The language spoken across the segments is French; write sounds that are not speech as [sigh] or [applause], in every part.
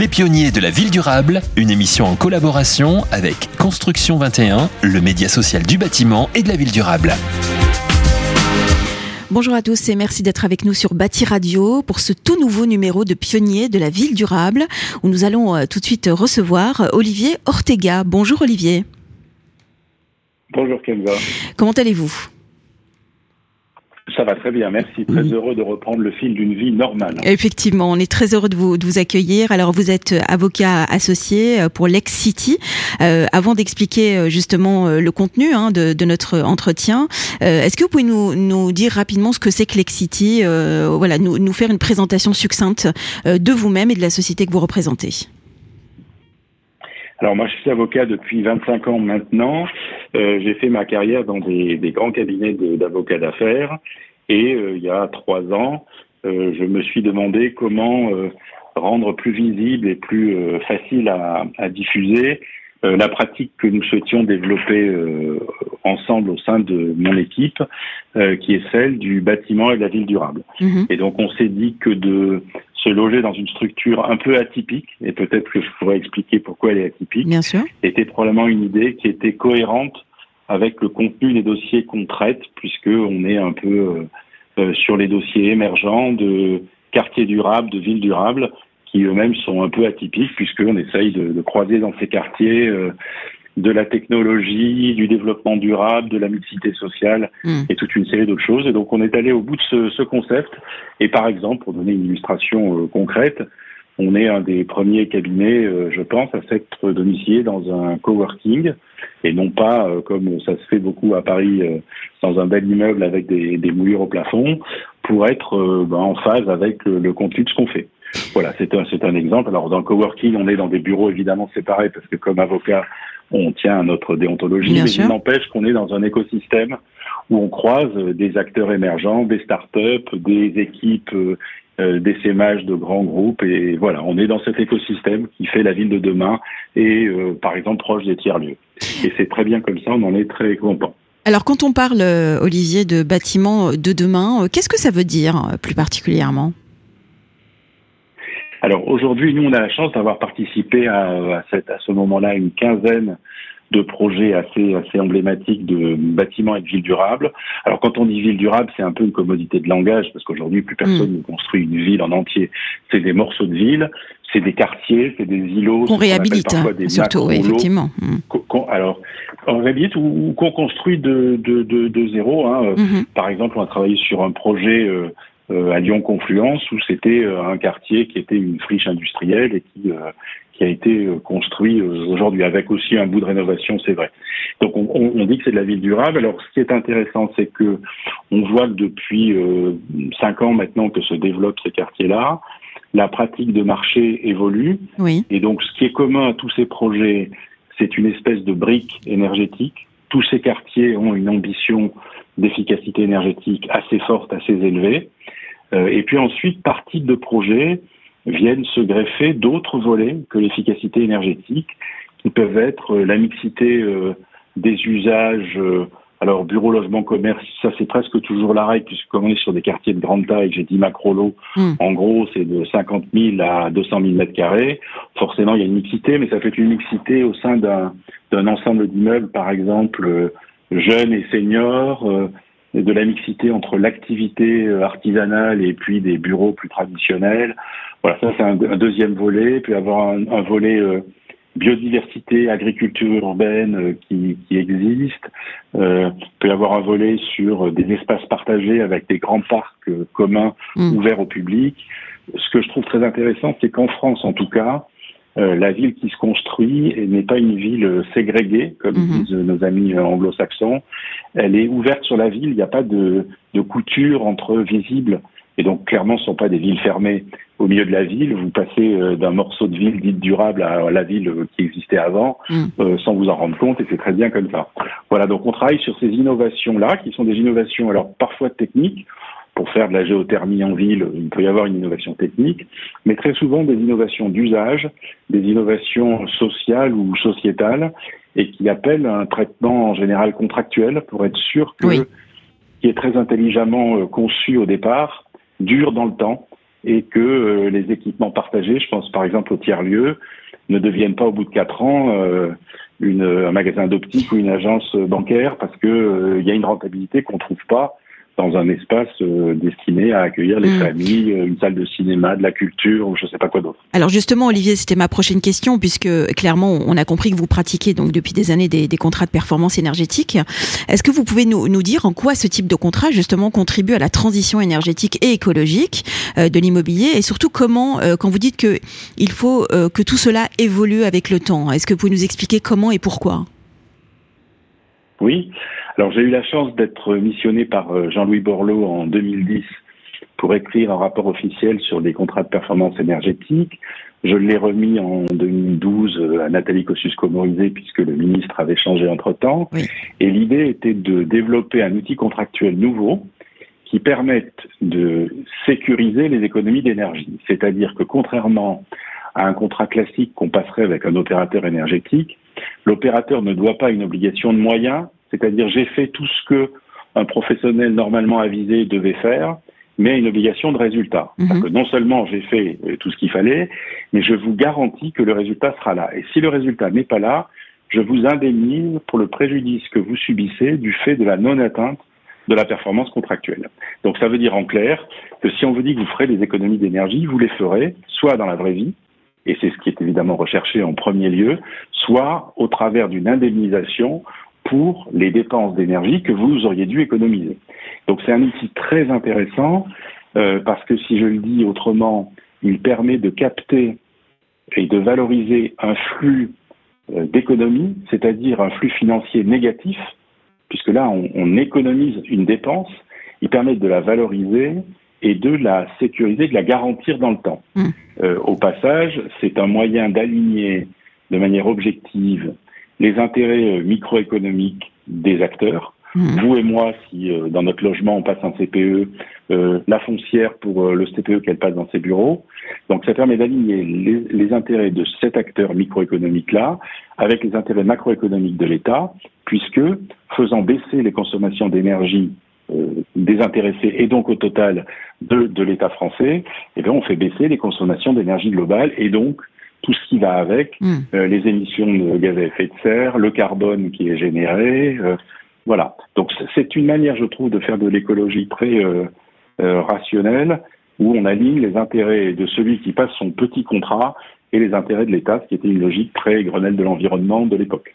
Les pionniers de la ville durable, une émission en collaboration avec Construction 21, le média social du bâtiment et de la ville durable. Bonjour à tous et merci d'être avec nous sur Bâti Radio pour ce tout nouveau numéro de pionniers de la ville durable où nous allons euh, tout de suite recevoir Olivier Ortega. Bonjour Olivier. Bonjour Kenza. Comment allez-vous? Ça va très bien, merci. Très heureux de reprendre le fil d'une vie normale. Effectivement, on est très heureux de vous, de vous accueillir. Alors, vous êtes avocat associé euh, pour Lex City. Euh, avant d'expliquer euh, justement le contenu hein, de, de, notre entretien, euh, est-ce que vous pouvez nous, nous, dire rapidement ce que c'est que Lex City euh, Voilà, nous, nous, faire une présentation succincte de vous-même et de la société que vous représentez? Alors moi, je suis avocat depuis 25 ans maintenant. Euh, j'ai fait ma carrière dans des, des grands cabinets d'avocats d'affaires. Et euh, il y a trois ans, euh, je me suis demandé comment euh, rendre plus visible et plus euh, facile à, à diffuser la pratique que nous souhaitions développer ensemble au sein de mon équipe, qui est celle du bâtiment et de la ville durable. Mmh. Et donc on s'est dit que de se loger dans une structure un peu atypique, et peut-être que je pourrais expliquer pourquoi elle est atypique, Bien sûr. était probablement une idée qui était cohérente avec le contenu des dossiers qu'on traite, puisque on est un peu euh, sur les dossiers émergents de quartiers durables, de villes durables, qui eux-mêmes sont un peu atypiques, puisqu'on essaye de, de, croiser dans ces quartiers euh, de la technologie, du développement durable, de la mixité sociale mmh. et toute une série d'autres choses. Et donc on est allé au bout de ce, ce, concept. Et par exemple, pour donner une illustration euh, concrète, on est un des premiers cabinets, euh, je pense, à s'être domicilié dans un coworking et non pas, euh, comme ça se fait beaucoup à Paris, dans un bel immeuble avec des, des mouillures au plafond, pour être ben, en phase avec le, le contenu de ce qu'on fait. Voilà, c'est un, un exemple. Alors dans le coworking, on est dans des bureaux évidemment séparés parce que comme avocat, on tient à notre déontologie, Bien mais sûr. il n'empêche qu'on est dans un écosystème où on croise des acteurs émergents, des startups, des équipes euh, d'essaimage de grands groupes et voilà, on est dans cet écosystème qui fait la ville de demain et euh, par exemple proche des tiers-lieux. Et c'est très bien comme ça, on en est très content. Alors quand on parle, Olivier, de bâtiments de demain, qu'est-ce que ça veut dire plus particulièrement? Alors aujourd'hui, nous, on a la chance d'avoir participé à, à, cette, à ce moment-là une quinzaine de projets assez, assez emblématiques de bâtiments et de villes durables. Alors quand on dit ville durable, c'est un peu une commodité de langage parce qu'aujourd'hui, plus personne mmh. ne construit une ville en entier. C'est des morceaux de ville, c'est des quartiers, c'est des îlots. Qu'on réhabilite, hein, des surtout, oui, effectivement. Mmh. alors, on réhabilite ou, ou qu'on construit de, de, de, de zéro. Hein. Mmh. Par exemple, on a travaillé sur un projet... Euh, euh, à Lyon Confluence où c'était euh, un quartier qui était une friche industrielle et qui, euh, qui a été construit aujourd'hui avec aussi un bout de rénovation, c'est vrai. Donc on, on dit que c'est de la ville durable. Alors ce qui est intéressant, c'est que on voit que depuis cinq ans maintenant que se développe ce quartier-là, la pratique de marché évolue. Oui. Et donc ce qui est commun à tous ces projets, c'est une espèce de brique énergétique. Tous ces quartiers ont une ambition d'efficacité énergétique assez forte, assez élevée. Euh, et puis ensuite, par type de projet, viennent se greffer d'autres volets que l'efficacité énergétique, qui peuvent être la mixité euh, des usages. Euh, alors, bureau, logement, commerce, ça c'est presque toujours la règle, puisque comme on est sur des quartiers de grande taille, j'ai dit macro-lot, mmh. en gros c'est de 50 000 à 200 000 mètres carrés. Forcément, il y a une mixité, mais ça fait une mixité au sein d'un ensemble d'immeubles, par exemple, jeunes et seniors, euh, de la mixité entre l'activité artisanale et puis des bureaux plus traditionnels. Voilà, ça c'est un, un, deuxième volet. Puis avoir un, un volet euh, biodiversité, agriculture urbaine euh, qui, qui, existe. Euh, peut avoir un volet sur des espaces partagés avec des grands parcs euh, communs mmh. ouverts au public. Ce que je trouve très intéressant, c'est qu'en France, en tout cas, euh, la ville qui se construit n'est pas une ville ségrégée, comme mmh. disent nos amis anglo-saxons. Elle est ouverte sur la ville, il n'y a pas de, de, couture entre visibles. Et donc, clairement, ce ne sont pas des villes fermées au milieu de la ville. Vous passez euh, d'un morceau de ville dite durable à la ville qui existait avant, mmh. euh, sans vous en rendre compte, et c'est très bien comme ça. Voilà, donc on travaille sur ces innovations-là, qui sont des innovations, alors parfois techniques, pour faire de la géothermie en ville, il peut y avoir une innovation technique, mais très souvent des innovations d'usage, des innovations sociales ou sociétales, et qui appellent un traitement en général contractuel pour être sûr que oui. qui est très intelligemment conçu au départ dure dans le temps et que les équipements partagés, je pense par exemple au tiers-lieu, ne deviennent pas au bout de quatre ans une, un magasin d'optique ou une agence bancaire parce que il y a une rentabilité qu'on trouve pas dans un espace euh, destiné à accueillir les mm. familles, euh, une salle de cinéma, de la culture ou je sais pas quoi d'autre. Alors justement, Olivier, c'était ma prochaine question puisque clairement, on a compris que vous pratiquez donc depuis des années des, des contrats de performance énergétique. Est-ce que vous pouvez nous, nous, dire en quoi ce type de contrat justement contribue à la transition énergétique et écologique euh, de l'immobilier? Et surtout comment, quand vous dites que il faut que tout cela évolue avec le temps, est-ce que vous pouvez nous expliquer comment et pourquoi? Oui. Alors j'ai eu la chance d'être missionné par euh, Jean-Louis Borloo en 2010 pour écrire un rapport officiel sur des contrats de performance énergétique. Je l'ai remis en 2012 euh, à Nathalie Kosciusko-Morizet puisque le ministre avait changé entre-temps. Et l'idée était de développer un outil contractuel nouveau qui permette de sécuriser les économies d'énergie. C'est-à-dire que contrairement à un contrat classique qu'on passerait avec un opérateur énergétique, l'opérateur ne doit pas une obligation de moyens, c'est-à-dire j'ai fait tout ce que un professionnel normalement avisé devait faire, mais une obligation de résultat. Mhm. que non seulement j'ai fait euh, tout ce qu'il fallait, mais je vous garantis que le résultat sera là. Et si le résultat n'est pas là, je vous indemnise pour le préjudice que vous subissez du fait de la non-atteinte de la performance contractuelle. Donc ça veut dire en clair que si on vous dit que vous ferez des économies d'énergie, vous les ferez soit dans la vraie vie, et c'est ce qui est évidemment recherché en premier lieu, soit au travers d'une indemnisation pour les dépenses d'énergie que vous auriez dû économiser. Donc c'est un outil très intéressant euh, parce que si je le dis autrement, il permet de capter et de valoriser un flux euh, d'économie, c'est-à-dire un flux financier négatif, puisque là on, on, économise une dépense, il permet de la valoriser et de la sécuriser, de la garantir dans le temps. Mmh. Euh, au passage, c'est un moyen d'aligner de manière objective les intérêts euh, microéconomiques des acteurs. Mmh. Vous et moi, si euh, dans notre logement on passe un CPE, euh, la foncière pour le CPE qu'elle passe dans ses bureaux. Donc ça permet d'aligner les, les, intérêts de cet acteur microéconomique-là avec les intérêts macroéconomiques de l'État, puisque faisant baisser les consommations d'énergie des intéressés et donc au total de, de l'État français, eh bien on fait baisser les consommations d'énergie globale et donc tout ce qui va avec, hmm. euh, les émissions de gaz à effet de serre, le carbone qui est généré. Euh, voilà. Donc c'est une manière, je trouve, de faire de l'écologie très euh, rationnelle, où on aligne les intérêts de celui qui passe son petit contrat et les intérêts de l'État, ce qui était une logique très Grenelle de l'environnement de l'époque.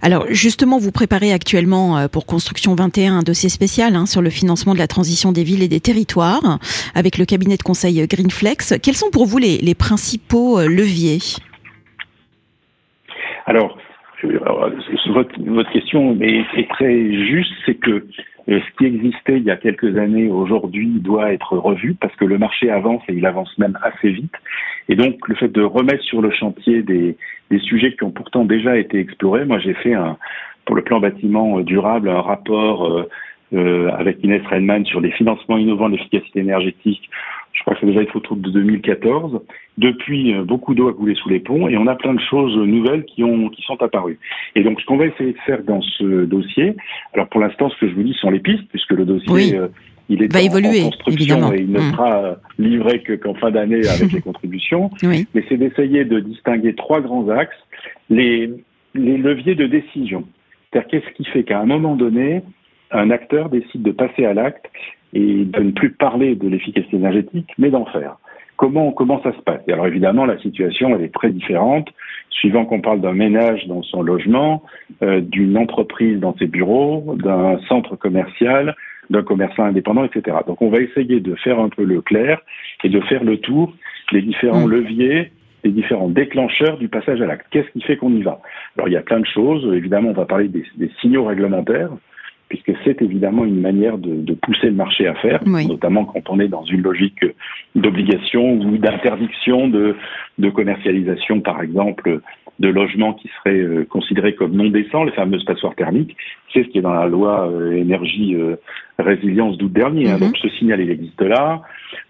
Alors justement, vous préparez actuellement pour Construction 21 un dossier spécial hein, sur le financement de la transition des villes et des territoires avec le cabinet de conseil Greenflex. Quels sont pour vous les, les principaux leviers? Alors, votre, votre question est, est, très juste, c'est que ce qui existait il y a quelques années aujourd'hui doit être revu parce que le marché avance et il avance même assez vite. Et donc le fait de remettre sur le chantier des, des sujets qui ont pourtant déjà été explorés, moi j'ai fait un, pour le plan bâtiment durable un rapport euh, euh, avec Inès Reinman sur les financements innovants de l'efficacité énergétique je crois que c'est déjà une photo de 2014. Depuis, euh, beaucoup d'eau a coulé sous les ponts et on a plein de choses nouvelles qui, ont, qui sont apparues. Et donc, ce qu'on va essayer de faire dans ce dossier, alors pour l'instant, ce que je vous dis sont les pistes, puisque le dossier, euh, il est va en, évoluer, construction et il ne mmh. sera livré qu'en fin d'année [laughs] avec les contributions. Mais c'est d'essayer de distinguer trois grands axes. Les, les leviers de décision. C'est-à-dire qu'est-ce qui fait qu'à un moment donné, un acteur décide de passer à l'acte et de ne plus parler de l'efficacité énergétique, mais d'en faire. Comment, comment ça se passe? Alors évidemment, la situation elle est très différente, suivant qu'on parle d'un ménage dans son logement, euh, d'une entreprise dans ses bureaux, d'un centre commercial, d'un commerçant indépendant, etc. Donc on va essayer de faire un peu le clair et de faire le tour des différents mmh. leviers des différents déclencheurs du passage à l'acte. Qu'est-ce qui fait qu'on y va? Alors il y a plein de choses. Évidemment, on va parler des, des signaux réglementaires puisque c'est évidemment une manière de, de, pousser le marché à faire, notamment quand on est dans une logique d'obligation ou d'interdiction de, de, commercialisation, par exemple, de logements qui seraient euh, considérés comme non décents, les fameuses passoires thermiques. C'est ce qui est dans la loi euh, énergie euh, résilience d'août dernier. Hein. Mhm. Donc ce signal, il existe là.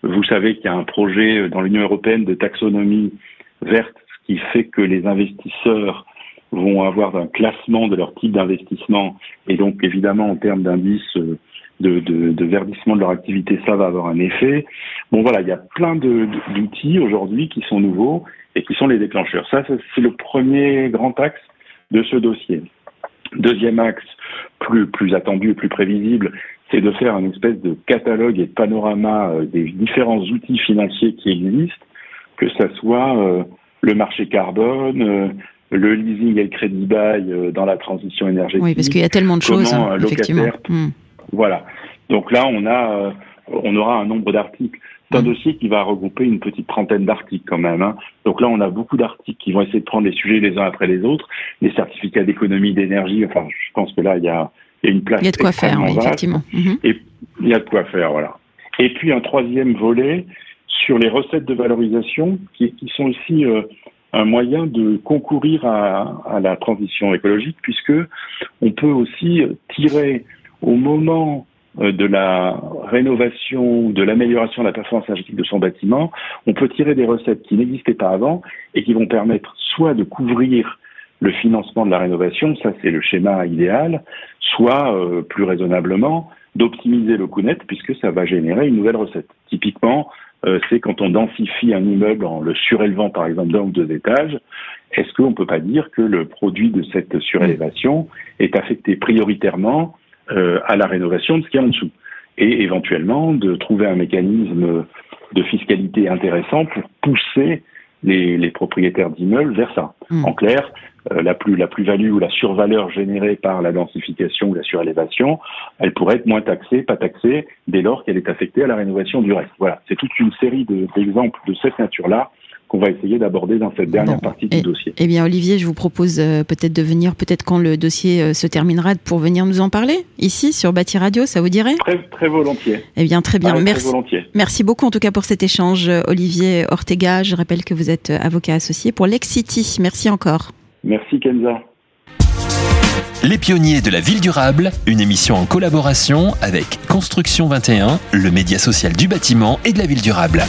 Vous savez qu'il y a un projet dans l'Union européenne de taxonomie verte, ce qui fait que les investisseurs vont avoir un classement de leur type d'investissement et donc évidemment en termes d'indices euh, de, de, de, verdissement de leur activité, ça va avoir un effet. Bon voilà, il y a plein d'outils aujourd'hui qui sont nouveaux et qui sont les déclencheurs. Ça, c'est le premier grand axe de ce dossier. Deuxième axe, plus, plus attendu et plus prévisible, c'est de faire une espèce de catalogue et de panorama euh, des différents outils financiers qui existent, que ce soit euh, le marché carbone, euh, le leasing et le crédit bail dans la transition énergétique. Oui, parce qu'il y a tellement de choses, effectivement. Hmm. Voilà. Donc là, on a, on aura un nombre d'articles. C'est un hmm. dossier qui va regrouper une petite trentaine d'articles quand même. Hein. Donc là, on a beaucoup d'articles qui vont essayer de prendre les sujets les uns après les autres. Les certificats d'économie d'énergie, enfin, je pense que là, il y a, il y a une place. Il y a de quoi faire, effectivement. Mhm. Et il y a de quoi faire, voilà. Et puis un troisième volet sur les recettes de valorisation, qui, qui sont aussi euh, un moyen de concourir à, la transition écologique, puisque on peut aussi tirer au moment euh, de la rénovation, de l'amélioration de la performance énergétique de son bâtiment, on peut tirer des recettes qui n'existaient pas avant et qui vont permettre soit de couvrir le financement de la rénovation, ça c'est le schéma idéal, soit euh, plus raisonnablement d'optimiser le coût net puisque ça va générer une nouvelle recette. Typiquement, euh, c'est quand on densifie un immeuble en le surélevant par exemple d'un ou deux étages, est-ce qu'on ne peut pas dire que le produit de cette surélévation est affecté prioritairement euh, à la rénovation de ce qui est en dessous? Et éventuellement de trouver un mécanisme de fiscalité intéressant pour pousser les, les propriétaires d'immeubles vers ça. Hmm. En clair, euh, la plus la plus-value ou la survaleur générée par la densification ou la surélévation, elle pourrait être moins taxée, pas taxée, dès lors qu'elle est affectée à la rénovation du reste. Voilà, c'est toute une série d'exemples de, cette nature-là qu'on va essayer d'aborder dans cette dernière partie du dossier. Eh bien, Olivier, je vous propose euh, peut-être de venir, peut-être quand le dossier euh, se terminera, pour venir nous en parler ici sur Bâti Radio, ça vous dirait? Très, très volontiers. Eh bien, très bien. Merci. Merci beaucoup en tout cas pour cet échange, Olivier Ortega. Je rappelle que vous êtes avocat associé pour Lex City. Merci encore. Merci Kenza. Les pionniers de la ville durable, une émission en collaboration avec Construction 21, le média social du bâtiment et de la ville durable.